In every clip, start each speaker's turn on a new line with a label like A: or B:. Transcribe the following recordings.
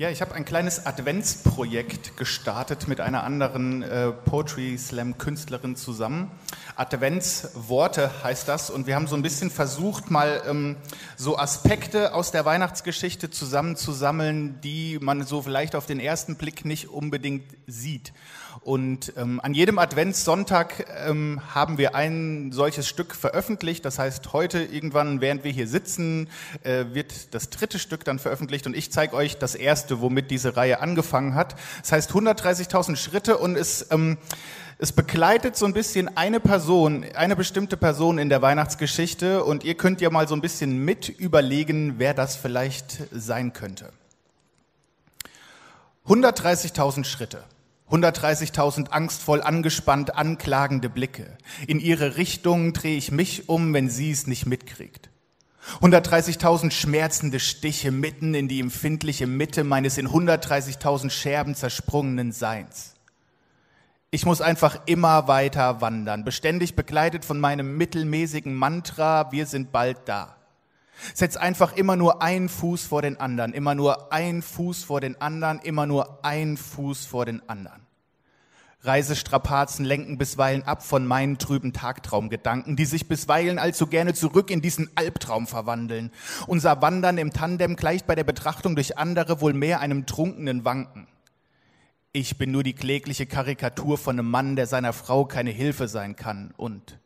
A: Ja, ich habe ein kleines Adventsprojekt gestartet mit einer anderen äh, Poetry Slam Künstlerin zusammen. Adventsworte heißt das und wir haben so ein bisschen versucht, mal ähm, so Aspekte aus der Weihnachtsgeschichte zusammenzusammeln, die man so vielleicht auf den ersten Blick nicht unbedingt sieht. Und ähm, an jedem Adventssonntag ähm, haben wir ein solches Stück veröffentlicht. Das heißt, heute irgendwann, während wir hier sitzen, äh, wird das dritte Stück dann veröffentlicht und ich zeige euch das erste, womit diese Reihe angefangen hat. Das heißt 130.000 Schritte und es, ähm, es begleitet so ein bisschen eine Person, eine bestimmte Person in der Weihnachtsgeschichte und ihr könnt ja mal so ein bisschen mit überlegen, wer das vielleicht sein könnte. 130.000 Schritte. 130.000 angstvoll angespannt anklagende Blicke. In ihre Richtung drehe ich mich um, wenn sie es nicht mitkriegt. 130.000 schmerzende Stiche mitten in die empfindliche Mitte meines in 130.000 Scherben zersprungenen Seins. Ich muss einfach immer weiter wandern, beständig begleitet von meinem mittelmäßigen Mantra, wir sind bald da. Setz einfach immer nur einen Fuß vor den anderen, immer nur einen Fuß vor den anderen, immer nur einen Fuß vor den anderen. Reisestrapazen lenken bisweilen ab von meinen trüben Tagtraumgedanken, die sich bisweilen allzu gerne zurück in diesen Albtraum verwandeln. Unser Wandern im Tandem gleicht bei der Betrachtung durch andere wohl mehr einem trunkenen Wanken. Ich bin nur die klägliche Karikatur von einem Mann, der seiner Frau keine Hilfe sein kann und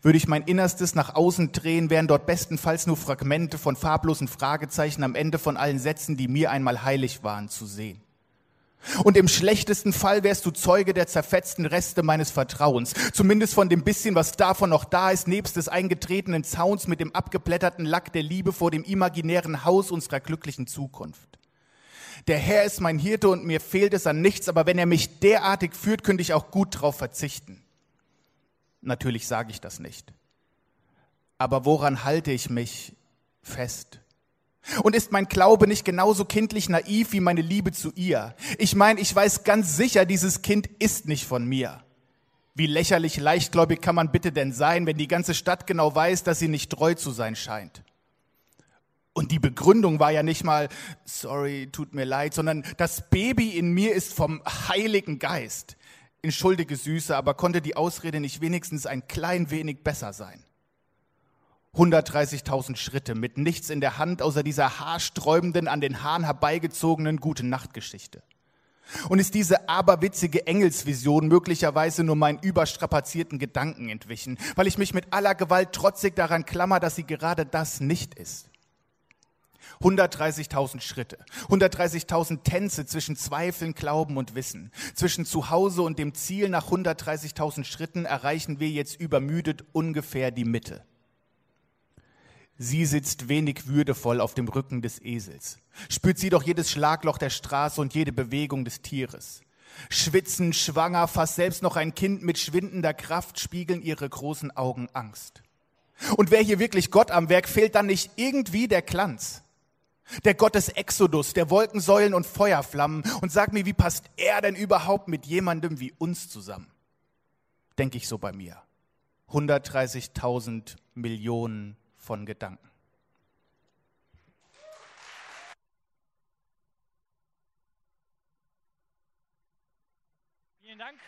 A: würde ich mein Innerstes nach außen drehen, wären dort bestenfalls nur Fragmente von farblosen Fragezeichen am Ende von allen Sätzen, die mir einmal heilig waren, zu sehen. Und im schlechtesten Fall wärst du Zeuge der zerfetzten Reste meines Vertrauens, zumindest von dem bisschen, was davon noch da ist, nebst des eingetretenen Zauns mit dem abgeblätterten Lack der Liebe vor dem imaginären Haus unserer glücklichen Zukunft. Der Herr ist mein Hirte und mir fehlt es an nichts, aber wenn er mich derartig führt, könnte ich auch gut darauf verzichten. Natürlich sage ich das nicht. Aber woran halte ich mich fest? Und ist mein Glaube nicht genauso kindlich naiv wie meine Liebe zu ihr? Ich meine, ich weiß ganz sicher, dieses Kind ist nicht von mir. Wie lächerlich leichtgläubig kann man bitte denn sein, wenn die ganze Stadt genau weiß, dass sie nicht treu zu sein scheint? Und die Begründung war ja nicht mal, sorry, tut mir leid, sondern das Baby in mir ist vom Heiligen Geist. Entschuldige Süße, aber konnte die Ausrede nicht wenigstens ein klein wenig besser sein? 130.000 Schritte mit nichts in der Hand außer dieser haarsträubenden, an den Haaren herbeigezogenen gute Nachtgeschichte. Und ist diese aberwitzige Engelsvision möglicherweise nur meinen überstrapazierten Gedanken entwichen, weil ich mich mit aller Gewalt trotzig daran klammer, dass sie gerade das nicht ist? 130.000 Schritte, 130.000 Tänze zwischen Zweifeln, Glauben und Wissen. Zwischen Zuhause und dem Ziel nach 130.000 Schritten erreichen wir jetzt übermüdet ungefähr die Mitte. Sie sitzt wenig würdevoll auf dem Rücken des Esels. Spürt sie doch jedes Schlagloch der Straße und jede Bewegung des Tieres. Schwitzen, schwanger, fast selbst noch ein Kind mit schwindender Kraft spiegeln ihre großen Augen Angst. Und wer hier wirklich Gott am Werk, fehlt dann nicht irgendwie der Glanz. Der Gott des Exodus, der Wolkensäulen und Feuerflammen. Und sag mir, wie passt er denn überhaupt mit jemandem wie uns zusammen? Denke ich so bei mir. 130.000 Millionen von Gedanken.
B: Vielen Dank.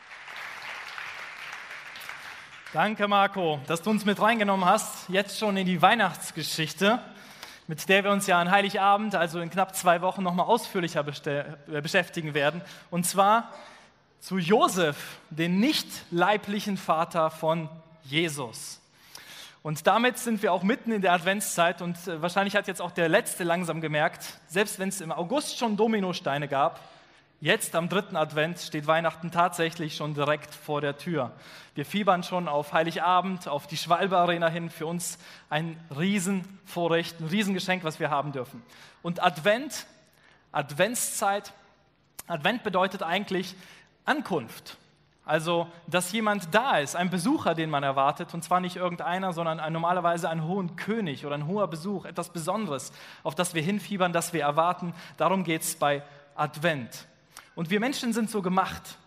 B: Danke, Marco, dass du uns mit reingenommen hast, jetzt schon in die Weihnachtsgeschichte, mit der wir uns ja an Heiligabend, also in knapp zwei Wochen, nochmal ausführlicher äh, beschäftigen werden. Und zwar zu Josef, den nicht leiblichen Vater von Jesus. Und damit sind wir auch mitten in der Adventszeit und äh, wahrscheinlich hat jetzt auch der Letzte langsam gemerkt, selbst wenn es im August schon Dominosteine gab, jetzt am dritten Advent steht Weihnachten tatsächlich schon direkt vor der Tür. Wir fiebern schon auf Heiligabend, auf die Schwalbe Arena hin, für uns ein Riesenvorrecht, ein Riesengeschenk, was wir haben dürfen. Und Advent, Adventszeit, Advent bedeutet eigentlich Ankunft. Also, dass jemand da ist, ein Besucher, den man erwartet, und zwar nicht irgendeiner, sondern ein, normalerweise ein hohen König oder ein hoher Besuch, etwas Besonderes, auf das wir hinfiebern, das wir erwarten. Darum geht es bei Advent. Und wir Menschen sind so gemacht.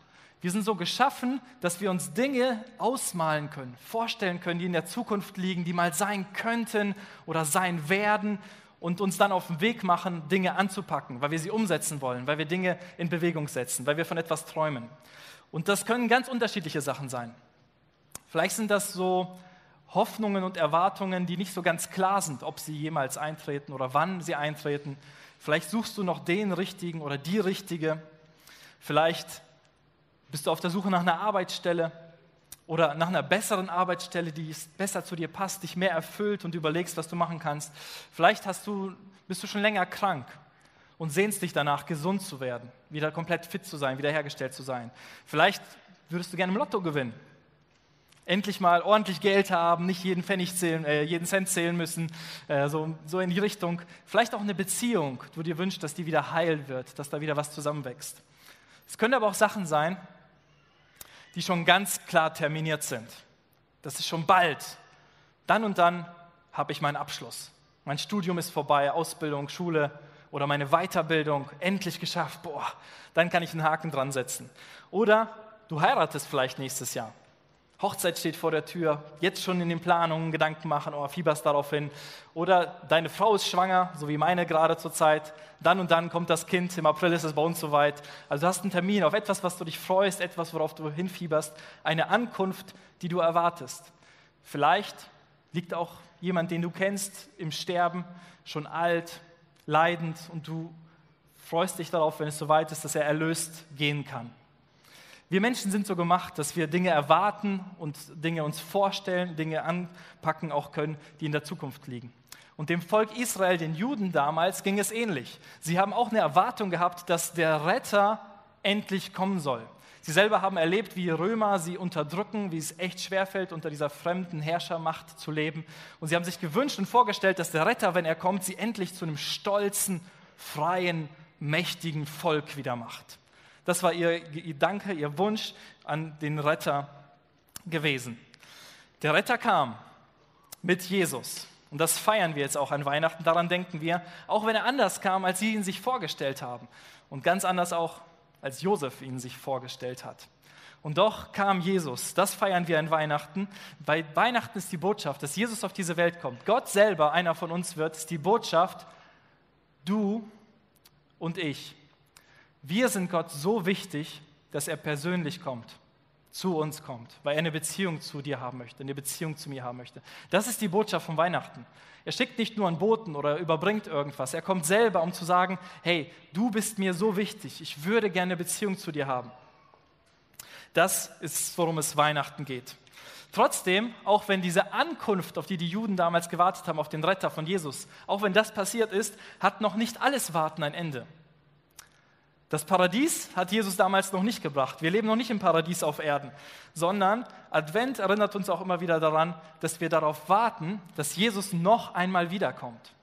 B: Wir sind so geschaffen, dass wir uns Dinge ausmalen können, vorstellen können, die in der Zukunft liegen, die mal sein könnten oder sein werden. und uns dann auf den Weg machen, Dinge anzupacken, weil wir sie umsetzen wollen, weil wir Dinge in Bewegung setzen, weil wir von etwas träumen. Und das können ganz unterschiedliche Sachen sein. Vielleicht sind das so Hoffnungen und Erwartungen, die nicht so ganz klar sind, ob sie jemals eintreten oder wann sie eintreten. Vielleicht suchst du noch den Richtigen oder die Richtige. Vielleicht bist du auf der Suche nach einer Arbeitsstelle oder nach einer besseren Arbeitsstelle, die besser zu dir passt, dich mehr erfüllt und überlegst, was du machen kannst. Vielleicht hast du, bist du schon länger krank und sehnst dich danach, gesund zu werden, wieder komplett fit zu sein, wiederhergestellt zu sein. Vielleicht würdest du gerne im Lotto gewinnen. Endlich mal ordentlich Geld haben, nicht jeden Pfennig zählen, äh, jeden Cent zählen müssen, äh, so, so in die Richtung. Vielleicht auch eine Beziehung, wo du dir wünschst, dass die wieder heil wird, dass da wieder was zusammenwächst. Es können aber auch Sachen sein, die schon ganz klar terminiert sind. Das ist schon bald. Dann und dann habe ich meinen Abschluss. Mein Studium ist vorbei, Ausbildung, Schule oder meine Weiterbildung endlich geschafft. Boah, dann kann ich einen Haken dran setzen. Oder du heiratest vielleicht nächstes Jahr. Hochzeit steht vor der Tür, jetzt schon in den Planungen Gedanken machen, oh, fieberst darauf hin. Oder deine Frau ist schwanger, so wie meine gerade zur Zeit. Dann und dann kommt das Kind, im April ist es bei uns soweit. Also du hast einen Termin auf etwas, was du dich freust, etwas, worauf du hinfieberst, eine Ankunft, die du erwartest. Vielleicht liegt auch jemand, den du kennst, im Sterben, schon alt, leidend und du freust dich darauf, wenn es soweit ist, dass er erlöst gehen kann. Wir Menschen sind so gemacht, dass wir Dinge erwarten und Dinge uns vorstellen, Dinge anpacken auch können, die in der Zukunft liegen. Und dem Volk Israel, den Juden damals, ging es ähnlich. Sie haben auch eine Erwartung gehabt, dass der Retter endlich kommen soll. Sie selber haben erlebt, wie Römer sie unterdrücken, wie es echt schwerfällt, unter dieser fremden Herrschermacht zu leben. Und sie haben sich gewünscht und vorgestellt, dass der Retter, wenn er kommt, sie endlich zu einem stolzen, freien, mächtigen Volk wieder macht. Das war ihr Gedanke, ihr Wunsch an den Retter gewesen. Der Retter kam mit Jesus. Und das feiern wir jetzt auch an Weihnachten. Daran denken wir, auch wenn er anders kam, als sie ihn sich vorgestellt haben. Und ganz anders auch, als Josef ihn sich vorgestellt hat. Und doch kam Jesus. Das feiern wir an Weihnachten. Bei Weihnachten ist die Botschaft, dass Jesus auf diese Welt kommt. Gott selber einer von uns wird, ist die Botschaft, du und ich. Wir sind Gott so wichtig, dass er persönlich kommt, zu uns kommt, weil er eine Beziehung zu dir haben möchte, eine Beziehung zu mir haben möchte. Das ist die Botschaft von Weihnachten. Er schickt nicht nur einen Boten oder überbringt irgendwas. Er kommt selber, um zu sagen, hey, du bist mir so wichtig, ich würde gerne eine Beziehung zu dir haben. Das ist, worum es Weihnachten geht. Trotzdem, auch wenn diese Ankunft, auf die die Juden damals gewartet haben, auf den Retter von Jesus, auch wenn das passiert ist, hat noch nicht alles Warten ein Ende. Das Paradies hat Jesus damals noch nicht gebracht. Wir leben noch nicht im Paradies auf Erden, sondern Advent erinnert uns auch immer wieder daran, dass wir darauf warten, dass Jesus noch einmal wiederkommt.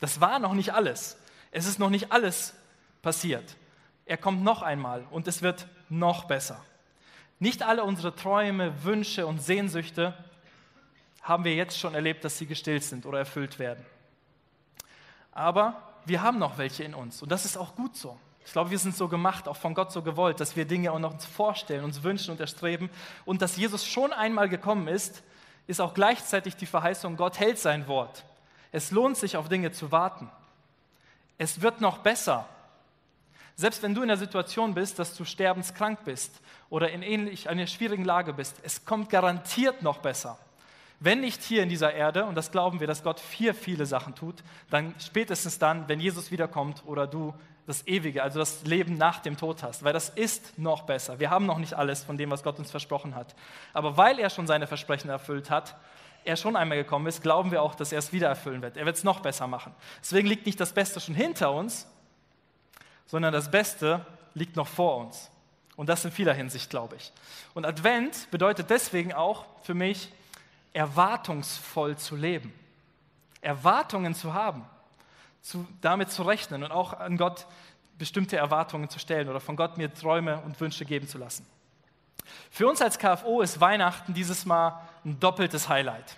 B: Das war noch nicht alles. Es ist noch nicht alles passiert. Er kommt noch einmal und es wird noch besser. Nicht alle unsere Träume, Wünsche und Sehnsüchte haben wir jetzt schon erlebt, dass sie gestillt sind oder erfüllt werden. Aber wir haben noch welche in uns und das ist auch gut so. Ich glaube, wir sind so gemacht, auch von Gott so gewollt, dass wir Dinge auch noch uns vorstellen, uns wünschen und erstreben. Und dass Jesus schon einmal gekommen ist, ist auch gleichzeitig die Verheißung, Gott hält sein Wort. Es lohnt sich, auf Dinge zu warten. Es wird noch besser. Selbst wenn du in der Situation bist, dass du sterbenskrank bist oder in ähnlich einer schwierigen Lage bist, es kommt garantiert noch besser. Wenn nicht hier in dieser Erde, und das glauben wir, dass Gott vier viele Sachen tut, dann spätestens dann, wenn Jesus wiederkommt oder du das Ewige, also das Leben nach dem Tod hast, weil das ist noch besser. Wir haben noch nicht alles von dem, was Gott uns versprochen hat. Aber weil er schon seine Versprechen erfüllt hat, er schon einmal gekommen ist, glauben wir auch, dass er es wieder erfüllen wird. Er wird es noch besser machen. Deswegen liegt nicht das Beste schon hinter uns, sondern das Beste liegt noch vor uns. Und das in vieler Hinsicht, glaube ich. Und Advent bedeutet deswegen auch für mich, erwartungsvoll zu leben. Erwartungen zu haben zu, damit zu rechnen und auch an Gott bestimmte Erwartungen zu stellen oder von Gott mir Träume und Wünsche geben zu lassen. Für uns als KFO ist Weihnachten dieses Mal ein doppeltes Highlight.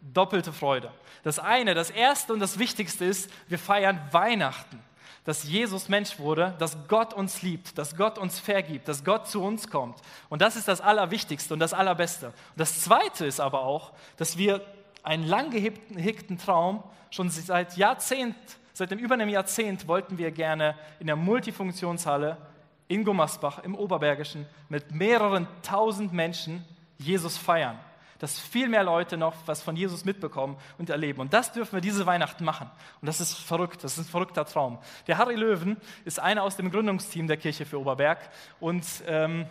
B: Doppelte Freude. Das eine, das erste und das wichtigste ist, wir feiern Weihnachten. Dass Jesus Mensch wurde, dass Gott uns liebt, dass Gott uns vergibt, dass Gott zu uns kommt. Und das ist das Allerwichtigste und das Allerbeste. Und das zweite ist aber auch, dass wir einen lang gehegten Traum. Schon seit Jahrzehnt, seit dem über einem Jahrzehnt wollten wir gerne in der Multifunktionshalle in Gummersbach im Oberbergischen mit mehreren tausend Menschen Jesus feiern. Dass viel mehr Leute noch was von Jesus mitbekommen und erleben. Und das dürfen wir diese Weihnachten machen. Und das ist verrückt, das ist ein verrückter Traum. Der Harry Löwen ist einer aus dem Gründungsteam der Kirche für Oberberg. Und ähm,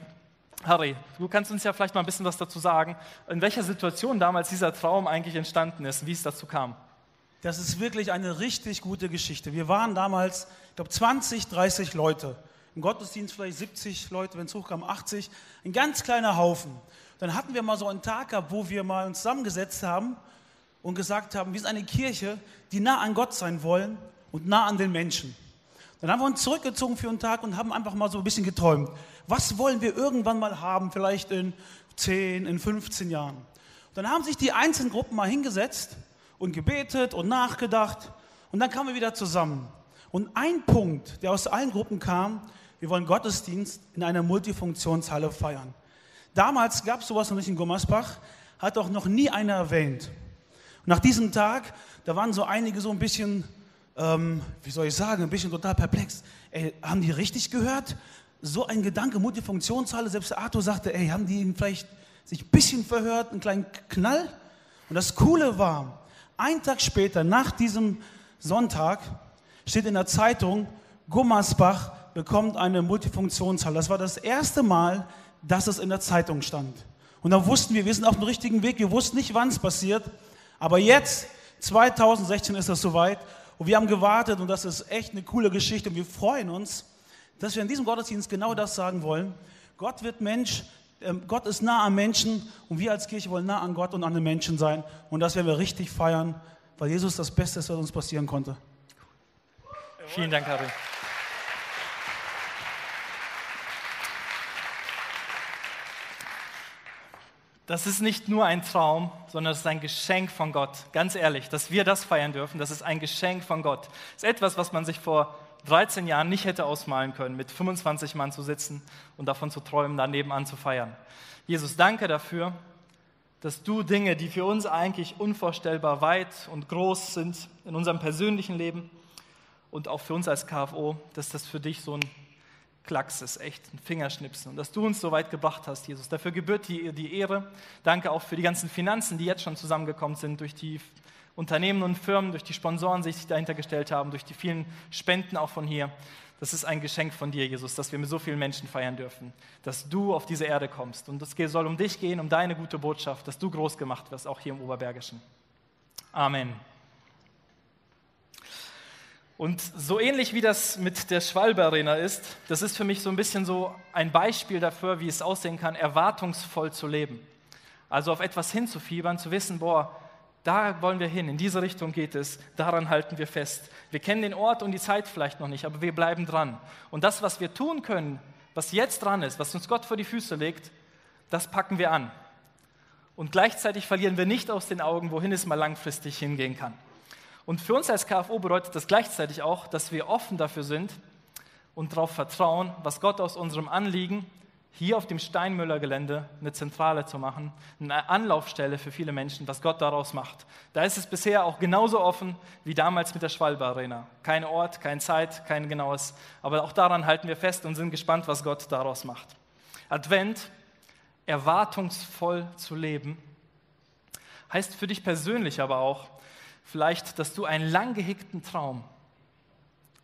B: Harry, du kannst uns ja vielleicht mal ein bisschen was dazu sagen, in welcher Situation damals dieser Traum eigentlich entstanden ist, wie es dazu kam.
C: Das ist wirklich eine richtig gute Geschichte. Wir waren damals, ich glaube, 20, 30 Leute. Im Gottesdienst vielleicht 70 Leute, wenn es hochkam, 80. Ein ganz kleiner Haufen. Dann hatten wir mal so einen Tag gehabt, wo wir mal uns zusammengesetzt haben und gesagt haben, wir sind eine Kirche, die nah an Gott sein wollen und nah an den Menschen. Dann haben wir uns zurückgezogen für einen Tag und haben einfach mal so ein bisschen geträumt. Was wollen wir irgendwann mal haben, vielleicht in 10, in 15 Jahren? Dann haben sich die einzelnen Gruppen mal hingesetzt und gebetet und nachgedacht und dann kamen wir wieder zusammen. Und ein Punkt, der aus allen Gruppen kam, wir wollen Gottesdienst in einer Multifunktionshalle feiern. Damals gab es sowas noch nicht in Gummersbach, hat auch noch nie einer erwähnt. Und nach diesem Tag, da waren so einige so ein bisschen, ähm, wie soll ich sagen, ein bisschen total perplex. Ey, haben die richtig gehört? So ein Gedanke, Multifunktionshalle, selbst Arthur sagte, ey, haben die vielleicht sich ein bisschen verhört, einen kleinen Knall? Und das Coole war, ein Tag später, nach diesem Sonntag, steht in der Zeitung, Gummersbach bekommt eine Multifunktionshalle. Das war das erste Mal, dass es in der Zeitung stand. Und dann wussten wir, wir sind auf dem richtigen Weg. Wir wussten nicht, wann es passiert. Aber jetzt, 2016, ist es soweit. Und wir haben gewartet und das ist echt eine coole Geschichte. Und wir freuen uns, dass wir in diesem Gottesdienst genau das sagen wollen. Gott wird Mensch, ähm, Gott ist nah am Menschen und wir als Kirche wollen nah an Gott und an den Menschen sein. Und das werden wir richtig feiern, weil Jesus das Beste ist, was uns passieren konnte.
B: Vielen Dank, Harry. Das ist nicht nur ein Traum, sondern es ist ein Geschenk von Gott. Ganz ehrlich, dass wir das feiern dürfen, das ist ein Geschenk von Gott. Es ist etwas, was man sich vor 13 Jahren nicht hätte ausmalen können, mit 25 Mann zu sitzen und davon zu träumen, daneben an zu feiern. Jesus, danke dafür, dass du Dinge, die für uns eigentlich unvorstellbar weit und groß sind in unserem persönlichen Leben und auch für uns als KFO, dass das für dich so ein Klacks ist echt ein Fingerschnipsen. Und dass du uns so weit gebracht hast, Jesus. Dafür gebührt dir die Ehre. Danke auch für die ganzen Finanzen, die jetzt schon zusammengekommen sind, durch die Unternehmen und Firmen, durch die Sponsoren, die sich dahinter gestellt haben, durch die vielen Spenden auch von hier. Das ist ein Geschenk von dir, Jesus, dass wir mit so vielen Menschen feiern dürfen, dass du auf diese Erde kommst. Und es soll um dich gehen, um deine gute Botschaft, dass du groß gemacht wirst, auch hier im Oberbergischen. Amen. Und so ähnlich wie das mit der Schwalbe Arena ist, das ist für mich so ein bisschen so ein Beispiel dafür, wie es aussehen kann, erwartungsvoll zu leben. Also auf etwas hinzufiebern, zu wissen, boah, da wollen wir hin, in diese Richtung geht es, daran halten wir fest. Wir kennen den Ort und die Zeit vielleicht noch nicht, aber wir bleiben dran. Und das, was wir tun können, was jetzt dran ist, was uns Gott vor die Füße legt, das packen wir an. Und gleichzeitig verlieren wir nicht aus den Augen, wohin es mal langfristig hingehen kann. Und für uns als KFO bedeutet das gleichzeitig auch, dass wir offen dafür sind und darauf vertrauen, was Gott aus unserem Anliegen, hier auf dem Steinmüller-Gelände eine Zentrale zu machen, eine Anlaufstelle für viele Menschen, was Gott daraus macht. Da ist es bisher auch genauso offen wie damals mit der Schwalbe Arena. Kein Ort, keine Zeit, kein genaues, aber auch daran halten wir fest und sind gespannt, was Gott daraus macht. Advent, erwartungsvoll zu leben, heißt für dich persönlich aber auch, vielleicht, dass du einen lang gehegten Traum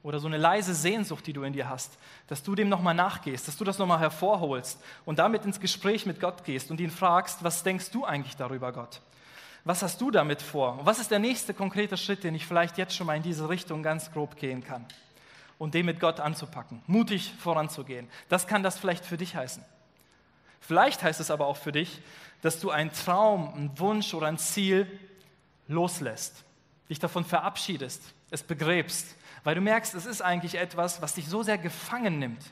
B: oder so eine leise Sehnsucht, die du in dir hast, dass du dem nochmal nachgehst, dass du das nochmal hervorholst und damit ins Gespräch mit Gott gehst und ihn fragst, was denkst du eigentlich darüber, Gott? Was hast du damit vor? Und was ist der nächste konkrete Schritt, den ich vielleicht jetzt schon mal in diese Richtung ganz grob gehen kann? Und den mit Gott anzupacken, mutig voranzugehen. Das kann das vielleicht für dich heißen. Vielleicht heißt es aber auch für dich, dass du einen Traum, einen Wunsch oder ein Ziel loslässt dich davon verabschiedest, es begräbst, weil du merkst, es ist eigentlich etwas, was dich so sehr gefangen nimmt,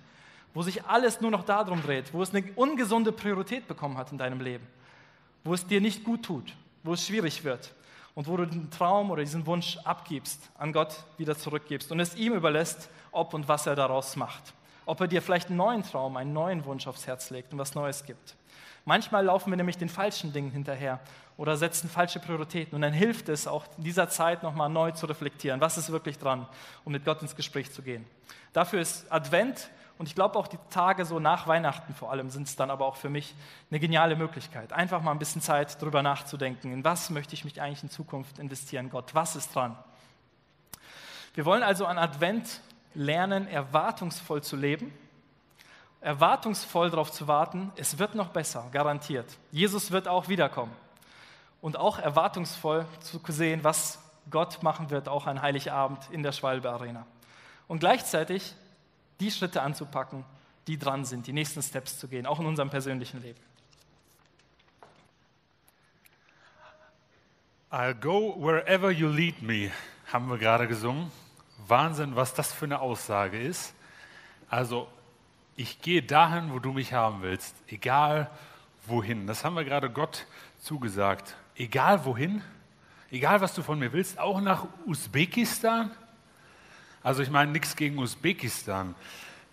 B: wo sich alles nur noch darum dreht, wo es eine ungesunde Priorität bekommen hat in deinem Leben, wo es dir nicht gut tut, wo es schwierig wird und wo du den Traum oder diesen Wunsch abgibst, an Gott wieder zurückgibst und es ihm überlässt, ob und was er daraus macht. ob er dir vielleicht einen neuen Traum, einen neuen Wunsch aufs Herz legt und was Neues gibt. Manchmal laufen wir nämlich den falschen Dingen hinterher oder setzen falsche Prioritäten. Und dann hilft es auch in dieser Zeit nochmal neu zu reflektieren, was ist wirklich dran, um mit Gott ins Gespräch zu gehen. Dafür ist Advent und ich glaube auch die Tage so nach Weihnachten vor allem sind es dann aber auch für mich eine geniale Möglichkeit. Einfach mal ein bisschen Zeit darüber nachzudenken, in was möchte ich mich eigentlich in Zukunft investieren, Gott, was ist dran. Wir wollen also an Advent lernen, erwartungsvoll zu leben erwartungsvoll darauf zu warten, es wird noch besser, garantiert. Jesus wird auch wiederkommen. Und auch erwartungsvoll zu sehen, was Gott machen wird, auch an Heiligabend in der Schwalbe Arena. Und gleichzeitig die Schritte anzupacken, die dran sind, die nächsten Steps zu gehen, auch in unserem persönlichen Leben.
D: I'll go wherever you lead me, haben wir gerade gesungen. Wahnsinn, was das für eine Aussage ist. Also ich gehe dahin, wo du mich haben willst, egal wohin. Das haben wir gerade Gott zugesagt. Egal wohin, egal was du von mir willst, auch nach Usbekistan. Also ich meine nichts gegen Usbekistan.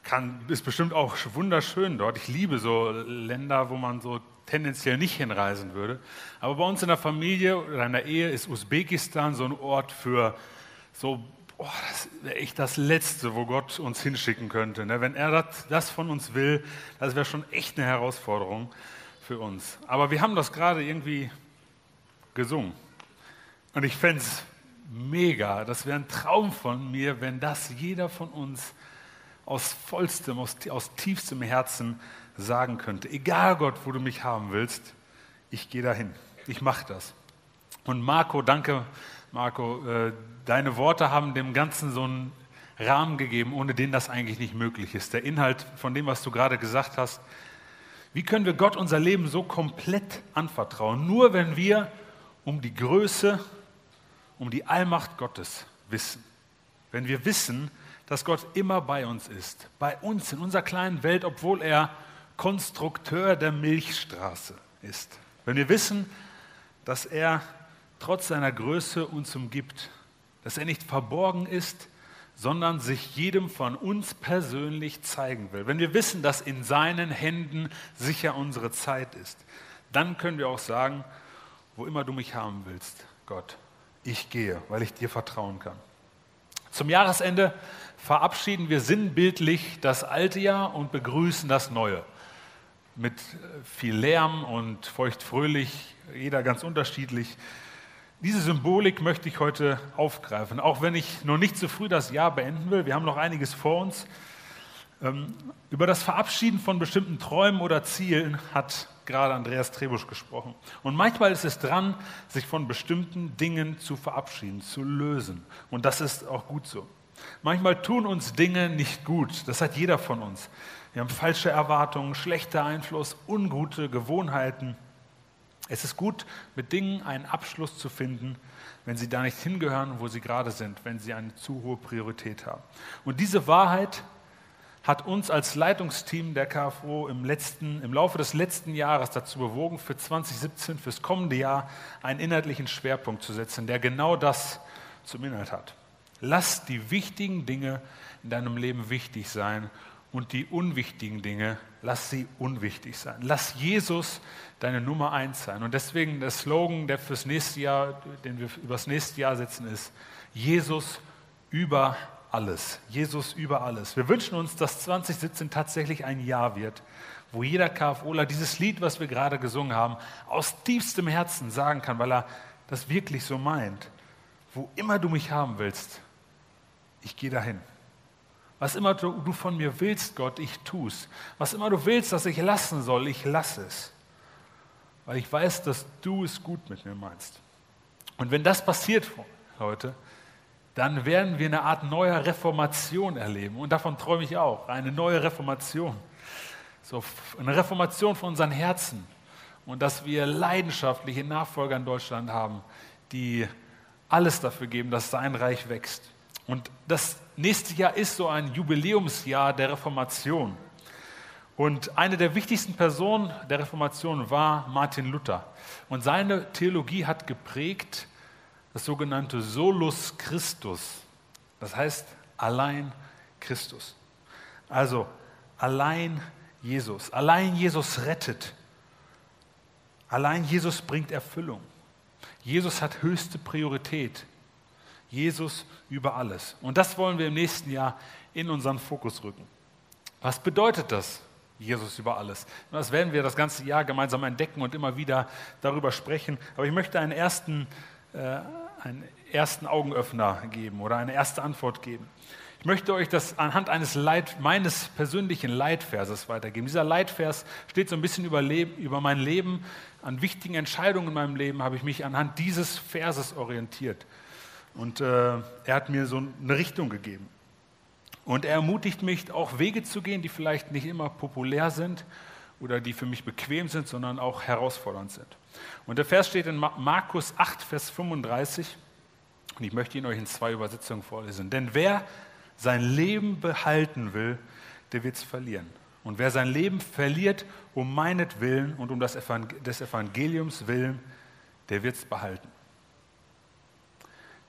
D: Kann, ist bestimmt auch wunderschön dort. Ich liebe so Länder, wo man so tendenziell nicht hinreisen würde. Aber bei uns in der Familie oder in der Ehe ist Usbekistan so ein Ort für so oh, das wäre echt das Letzte, wo Gott uns hinschicken könnte. Ne? Wenn er das, das von uns will, das wäre schon echt eine Herausforderung für uns. Aber wir haben das gerade irgendwie gesungen. Und ich fände es mega, das wäre ein Traum von mir, wenn das jeder von uns aus vollstem, aus, aus tiefstem Herzen sagen könnte. Egal Gott, wo du mich haben willst, ich gehe dahin. Ich mache das. Und Marco, danke Marco, äh, deine Worte haben dem Ganzen so einen Rahmen gegeben, ohne den das eigentlich nicht möglich ist. Der Inhalt von dem, was du gerade gesagt hast. Wie können wir Gott unser Leben so komplett anvertrauen? Nur wenn wir um die Größe, um die Allmacht Gottes wissen. Wenn wir wissen, dass Gott immer bei uns ist, bei uns in unserer kleinen Welt, obwohl er Konstrukteur der Milchstraße ist. Wenn wir wissen, dass er trotz seiner Größe uns umgibt, dass er nicht verborgen ist, sondern sich jedem von uns persönlich zeigen will. Wenn wir wissen, dass in seinen Händen sicher unsere Zeit ist, dann können wir auch sagen, wo immer du mich haben willst, Gott, ich gehe, weil ich dir vertrauen kann. Zum Jahresende verabschieden wir sinnbildlich das alte Jahr und begrüßen das neue. Mit viel Lärm und feuchtfröhlich, jeder ganz unterschiedlich. Diese Symbolik möchte ich heute aufgreifen, auch wenn ich noch nicht zu früh das Jahr beenden will. Wir haben noch einiges vor uns. Ähm, über das Verabschieden von bestimmten Träumen oder Zielen hat gerade Andreas Trebusch gesprochen. Und manchmal ist es dran, sich von bestimmten Dingen zu verabschieden, zu lösen. Und das ist auch gut so. Manchmal tun uns Dinge nicht gut. Das hat jeder von uns. Wir haben falsche Erwartungen, schlechter Einfluss, ungute Gewohnheiten. Es ist gut, mit Dingen einen Abschluss zu finden, wenn sie da nicht hingehören, wo sie gerade sind, wenn sie eine zu hohe Priorität haben. Und diese Wahrheit hat uns als Leitungsteam der KFO im, letzten, im Laufe des letzten Jahres dazu bewogen, für 2017, fürs kommende Jahr, einen inhaltlichen Schwerpunkt zu setzen, der genau das zum Inhalt hat. Lass die wichtigen Dinge in deinem Leben wichtig sein und die unwichtigen Dinge, lass sie unwichtig sein. Lass Jesus deine Nummer eins sein. Und deswegen der Slogan, der fürs nächste Jahr, den wir übers nächste Jahr setzen, ist Jesus über alles. Jesus über alles. Wir wünschen uns, dass 2017 tatsächlich ein Jahr wird, wo jeder KFOler dieses Lied, was wir gerade gesungen haben, aus tiefstem Herzen sagen kann, weil er das wirklich so meint. Wo immer du mich haben willst, ich gehe dahin. Was immer du, von mir willst, Gott, ich tu's. Was immer du willst, dass ich lassen soll, ich lasse es. Weil ich weiß, dass du es gut mit mir meinst. Und wenn das passiert heute, dann werden wir eine Art neuer Reformation erleben. Und davon träume ich auch. Eine neue Reformation. So eine Reformation von unseren Herzen. Und dass wir leidenschaftliche Nachfolger in Deutschland haben, die alles dafür geben, dass sein Reich wächst. Und das nächste Jahr ist so ein Jubiläumsjahr der Reformation. Und eine der wichtigsten Personen der Reformation war Martin Luther. Und seine Theologie hat geprägt das sogenannte Solus Christus. Das heißt allein Christus. Also allein Jesus, allein Jesus rettet. Allein Jesus bringt Erfüllung. Jesus hat höchste Priorität. Jesus über alles. Und das wollen wir im nächsten Jahr in unseren Fokus rücken. Was bedeutet das, Jesus über alles? Das werden wir das ganze Jahr gemeinsam entdecken und immer wieder darüber sprechen. Aber ich möchte einen ersten, einen ersten Augenöffner geben oder eine erste Antwort geben. Ich möchte euch das anhand eines Leit, meines persönlichen Leitverses weitergeben. Dieser Leitvers steht so ein bisschen über, Leben, über mein Leben. An wichtigen Entscheidungen in meinem Leben habe ich mich anhand dieses Verses orientiert. Und äh, er hat mir so eine Richtung gegeben. Und er ermutigt mich, auch Wege zu gehen, die vielleicht nicht immer populär sind oder die für mich bequem sind, sondern auch herausfordernd sind. Und der Vers steht in Markus 8, Vers 35. Und ich möchte ihn euch in zwei Übersetzungen vorlesen. Denn wer sein Leben behalten will, der wird es verlieren. Und wer sein Leben verliert um meinetwillen und um das des Evangeliums willen, der wird es behalten.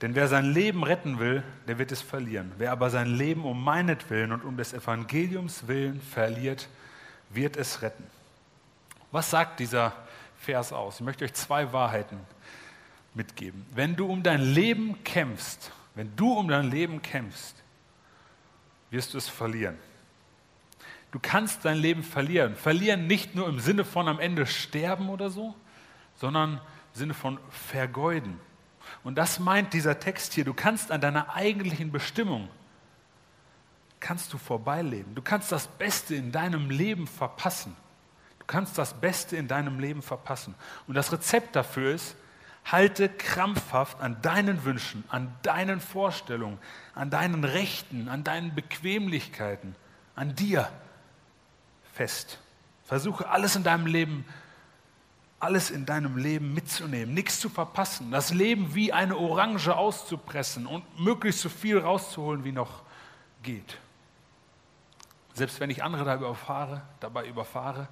D: Denn wer sein Leben retten will, der wird es verlieren. Wer aber sein Leben um meinetwillen und um des Evangeliums willen verliert, wird es retten. Was sagt dieser Vers aus? Ich möchte euch zwei Wahrheiten mitgeben. Wenn du um dein Leben kämpfst, wenn du um dein Leben kämpfst, wirst du es verlieren. Du kannst dein Leben verlieren. Verlieren nicht nur im Sinne von am Ende sterben oder so, sondern im Sinne von vergeuden. Und das meint dieser Text hier. Du kannst an deiner eigentlichen Bestimmung, kannst du vorbeileben. Du kannst das Beste in deinem Leben verpassen. Du kannst das Beste in deinem Leben verpassen. Und das Rezept dafür ist, Halte krampfhaft an deinen Wünschen, an deinen Vorstellungen, an deinen Rechten, an deinen Bequemlichkeiten, an dir fest. Versuche alles in deinem Leben, alles in deinem Leben mitzunehmen, nichts zu verpassen, das Leben wie eine Orange auszupressen und möglichst so viel rauszuholen, wie noch geht. Selbst wenn ich andere dabei überfahre, dabei überfahre,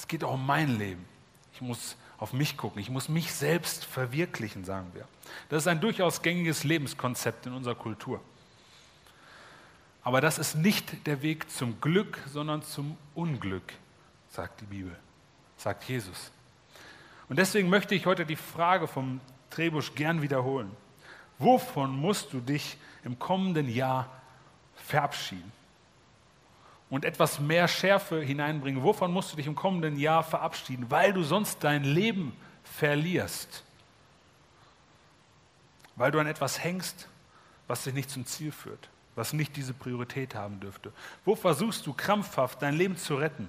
D: es geht auch um mein Leben. Ich muss auf mich gucken. Ich muss mich selbst verwirklichen, sagen wir. Das ist ein durchaus gängiges Lebenskonzept in unserer Kultur. Aber das ist nicht der Weg zum Glück, sondern zum Unglück, sagt die Bibel, sagt Jesus. Und deswegen möchte ich heute die Frage vom Trebusch gern wiederholen. Wovon musst du dich im kommenden Jahr verabschieden? Und etwas mehr Schärfe hineinbringen. Wovon musst du dich im kommenden Jahr verabschieden? Weil du sonst dein Leben verlierst. Weil du an etwas hängst, was dich nicht zum Ziel führt, was nicht diese Priorität haben dürfte. Wo versuchst du krampfhaft dein Leben zu retten?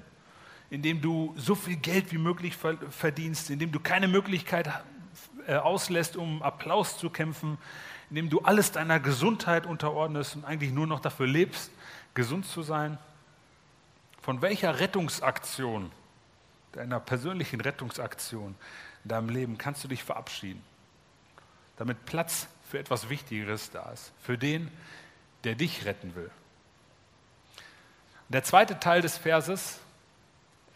D: Indem du so viel Geld wie möglich verdienst, indem du keine Möglichkeit äh, auslässt, um Applaus zu kämpfen, indem du alles deiner Gesundheit unterordnest und eigentlich nur noch dafür lebst, gesund zu sein. Von welcher Rettungsaktion, deiner persönlichen Rettungsaktion in deinem Leben kannst du dich verabschieden, damit Platz für etwas Wichtigeres da ist, für den, der dich retten will. Der zweite Teil des Verses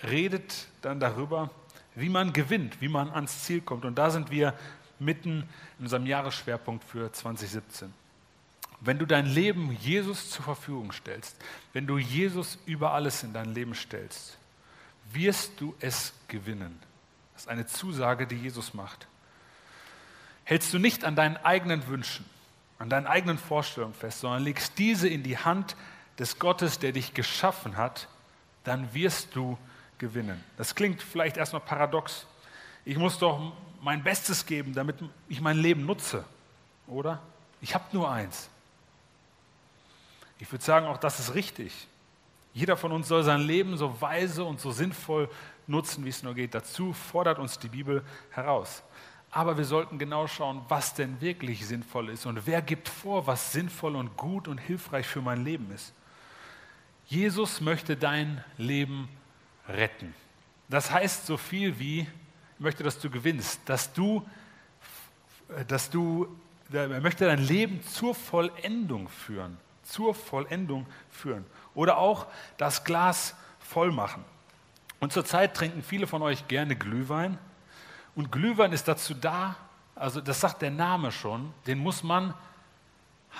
D: redet dann darüber, wie man gewinnt, wie man ans Ziel kommt. Und da sind wir mitten in unserem Jahresschwerpunkt für 2017. Wenn du dein Leben Jesus zur Verfügung stellst, wenn du Jesus über alles in dein Leben stellst, wirst du es gewinnen. Das ist eine Zusage, die Jesus macht. Hältst du nicht an deinen eigenen Wünschen, an deinen eigenen Vorstellungen fest, sondern legst diese in die Hand des Gottes, der dich geschaffen hat, dann wirst du gewinnen. Das klingt vielleicht erstmal paradox. Ich muss doch mein Bestes geben, damit ich mein Leben nutze, oder? Ich habe nur eins. Ich würde sagen, auch das ist richtig. Jeder von uns soll sein Leben so weise und so sinnvoll nutzen, wie es nur geht. Dazu fordert uns die Bibel heraus. Aber wir sollten genau schauen, was denn wirklich sinnvoll ist und wer gibt vor, was sinnvoll und gut und hilfreich für mein Leben ist. Jesus möchte dein Leben retten. Das heißt so viel wie, ich möchte, dass du gewinnst, dass du, dass du, er möchte dein Leben zur Vollendung führen zur Vollendung führen. Oder auch das Glas voll machen. Und zurzeit trinken viele von euch gerne Glühwein. Und Glühwein ist dazu da, also das sagt der Name schon, den muss man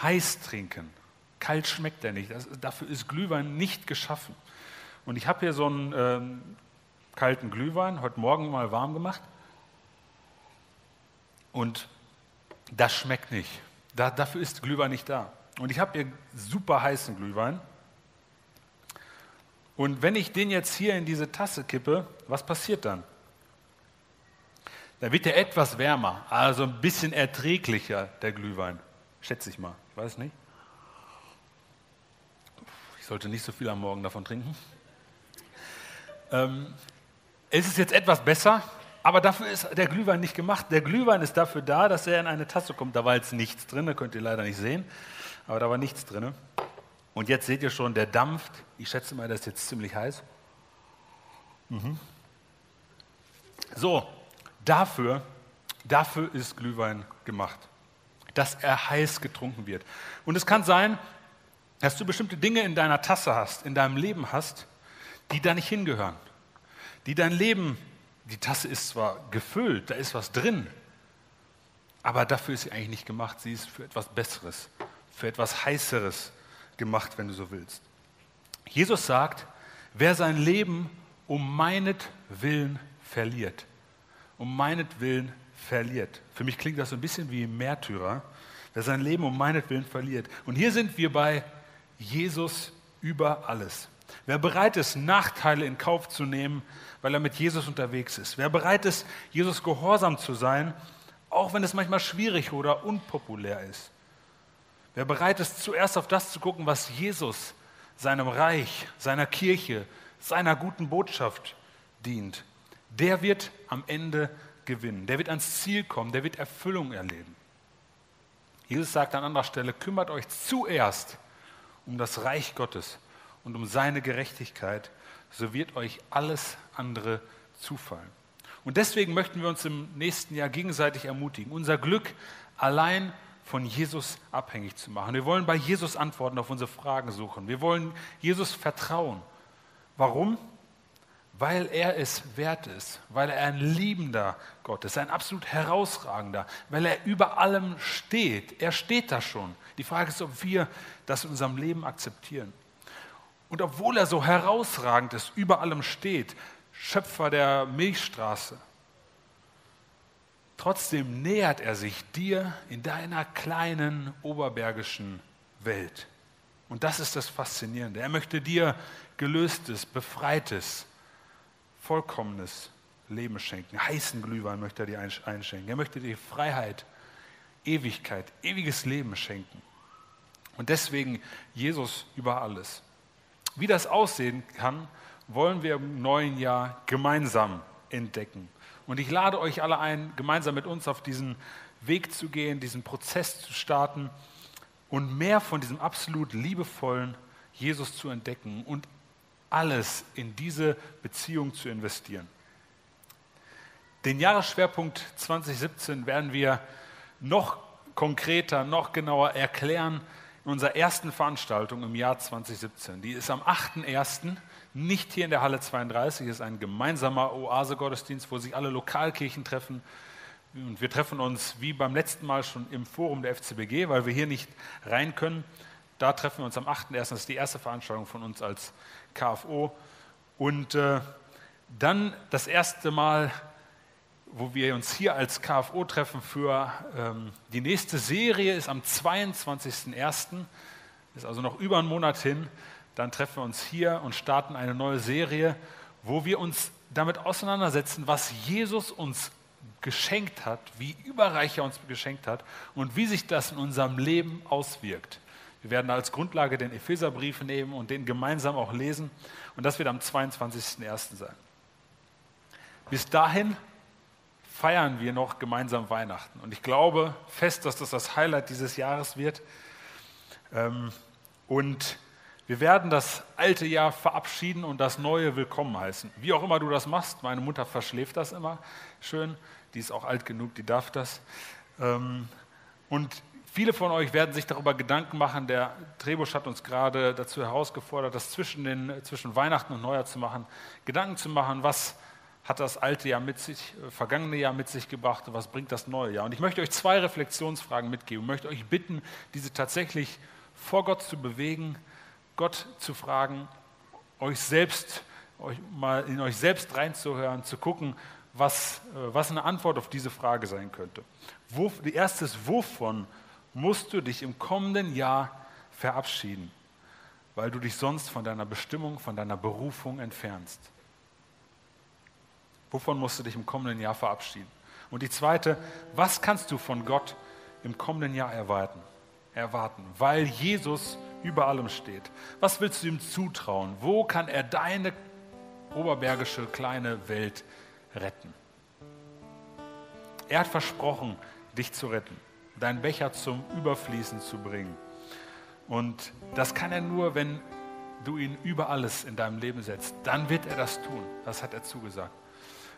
D: heiß trinken. Kalt schmeckt er nicht. Das, dafür ist Glühwein nicht geschaffen. Und ich habe hier so einen ähm, kalten Glühwein, heute Morgen mal warm gemacht. Und das schmeckt nicht. Da, dafür ist Glühwein nicht da. Und ich habe hier super heißen Glühwein. Und wenn ich den jetzt hier in diese Tasse kippe, was passiert dann? Da wird der etwas wärmer, also ein bisschen erträglicher, der Glühwein. Schätze ich mal. Ich weiß nicht. Ich sollte nicht so viel am Morgen davon trinken. Ähm, es ist jetzt etwas besser, aber dafür ist der Glühwein nicht gemacht. Der Glühwein ist dafür da, dass er in eine Tasse kommt. Da war jetzt nichts drin, das könnt ihr leider nicht sehen, aber da war nichts drin. Und jetzt seht ihr schon, der dampft. Ich schätze mal, das ist jetzt ziemlich heiß. Mhm. So, dafür, dafür ist Glühwein gemacht, dass er heiß getrunken wird. Und es kann sein, dass du bestimmte Dinge in deiner Tasse hast, in deinem Leben hast, die da nicht hingehören, die dein Leben die Tasse ist zwar gefüllt, da ist was drin, aber dafür ist sie eigentlich nicht gemacht. Sie ist für etwas Besseres, für etwas Heißeres gemacht, wenn du so willst. Jesus sagt, wer sein Leben um meinetwillen verliert, um meinetwillen verliert. Für mich klingt das so ein bisschen wie Märtyrer, wer sein Leben um meinetwillen verliert. Und hier sind wir bei Jesus über alles. Wer bereit ist, Nachteile in Kauf zu nehmen, weil er mit Jesus unterwegs ist. Wer bereit ist, Jesus gehorsam zu sein, auch wenn es manchmal schwierig oder unpopulär ist. Wer bereit ist, zuerst auf das zu gucken, was Jesus seinem Reich, seiner Kirche, seiner guten Botschaft dient, der wird am Ende gewinnen. Der wird ans Ziel kommen, der wird Erfüllung erleben. Jesus sagt an anderer Stelle, kümmert euch zuerst um das Reich Gottes und um seine Gerechtigkeit so wird euch alles andere zufallen. Und deswegen möchten wir uns im nächsten Jahr gegenseitig ermutigen, unser Glück allein von Jesus abhängig zu machen. Wir wollen bei Jesus Antworten auf unsere Fragen suchen. Wir wollen Jesus vertrauen. Warum? Weil er es wert ist, weil er ein liebender Gott ist, ein absolut herausragender, weil er über allem steht. Er steht da schon. Die Frage ist, ob wir das in unserem Leben akzeptieren. Und obwohl er so herausragend ist, über allem steht, Schöpfer der Milchstraße, trotzdem nähert er sich dir in deiner kleinen oberbergischen Welt. Und das ist das Faszinierende. Er möchte dir gelöstes, befreites, vollkommenes Leben schenken. Heißen Glühwein möchte er dir einschenken. Er möchte dir Freiheit, Ewigkeit, ewiges Leben schenken. Und deswegen Jesus über alles. Wie das aussehen kann, wollen wir im neuen Jahr gemeinsam entdecken. Und ich lade euch alle ein, gemeinsam mit uns auf diesen Weg zu gehen, diesen Prozess zu starten und mehr von diesem absolut liebevollen Jesus zu entdecken und alles in diese Beziehung zu investieren. Den Jahresschwerpunkt 2017 werden wir noch konkreter, noch genauer erklären in unserer ersten Veranstaltung im Jahr 2017. Die ist am 8.1., nicht hier in der Halle 32, ist ein gemeinsamer Oase-Gottesdienst, wo sich alle Lokalkirchen treffen. Und wir treffen uns wie beim letzten Mal schon im Forum der FCBG, weil wir hier nicht rein können. Da treffen wir uns am 8.1., das ist die erste Veranstaltung von uns als KFO. Und äh, dann das erste Mal wo wir uns hier als KFO treffen für ähm, die nächste Serie, ist am 22.01., ist also noch über einen Monat hin. Dann treffen wir uns hier und starten eine neue Serie, wo wir uns damit auseinandersetzen, was Jesus uns geschenkt hat, wie überreich er uns geschenkt hat und wie sich das in unserem Leben auswirkt. Wir werden als Grundlage den Epheserbrief nehmen und den gemeinsam auch lesen. Und das wird am 22.01. sein. Bis dahin feiern wir noch gemeinsam Weihnachten. Und ich glaube fest, dass das das Highlight dieses Jahres wird. Ähm, und wir werden das alte Jahr verabschieden und das neue willkommen heißen. Wie auch immer du das machst, meine Mutter verschläft das immer schön. Die ist auch alt genug, die darf das. Ähm, und viele von euch werden sich darüber Gedanken machen. Der Trebusch hat uns gerade dazu herausgefordert, das zwischen, den, zwischen Weihnachten und Neujahr zu machen, Gedanken zu machen, was hat das alte Jahr mit sich, äh, vergangene Jahr mit sich gebracht und was bringt das neue Jahr? Und ich möchte euch zwei Reflexionsfragen mitgeben. Ich möchte euch bitten, diese tatsächlich vor Gott zu bewegen, Gott zu fragen, euch selbst, euch mal in euch selbst reinzuhören, zu gucken, was, äh, was eine Antwort auf diese Frage sein könnte. Wo, die erste ist, wovon musst du dich im kommenden Jahr verabschieden, weil du dich sonst von deiner Bestimmung, von deiner Berufung entfernst? Wovon musst du dich im kommenden Jahr verabschieden? Und die zweite, was kannst du von Gott im kommenden Jahr erwarten? Erwarten, weil Jesus über allem steht. Was willst du ihm zutrauen? Wo kann er deine oberbergische kleine Welt retten? Er hat versprochen, dich zu retten, deinen Becher zum Überfließen zu bringen. Und das kann er nur, wenn du ihn über alles in deinem Leben setzt. Dann wird er das tun. Das hat er zugesagt.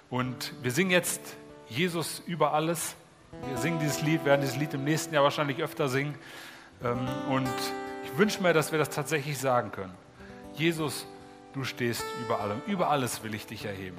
D: Und wir singen jetzt Jesus über alles. Wir singen dieses Lied, werden dieses Lied im nächsten Jahr wahrscheinlich öfter singen. Ähm, und ich wünsche mir, dass wir das tatsächlich sagen können. Jesus, du stehst über allem. Über alles will ich dich erheben.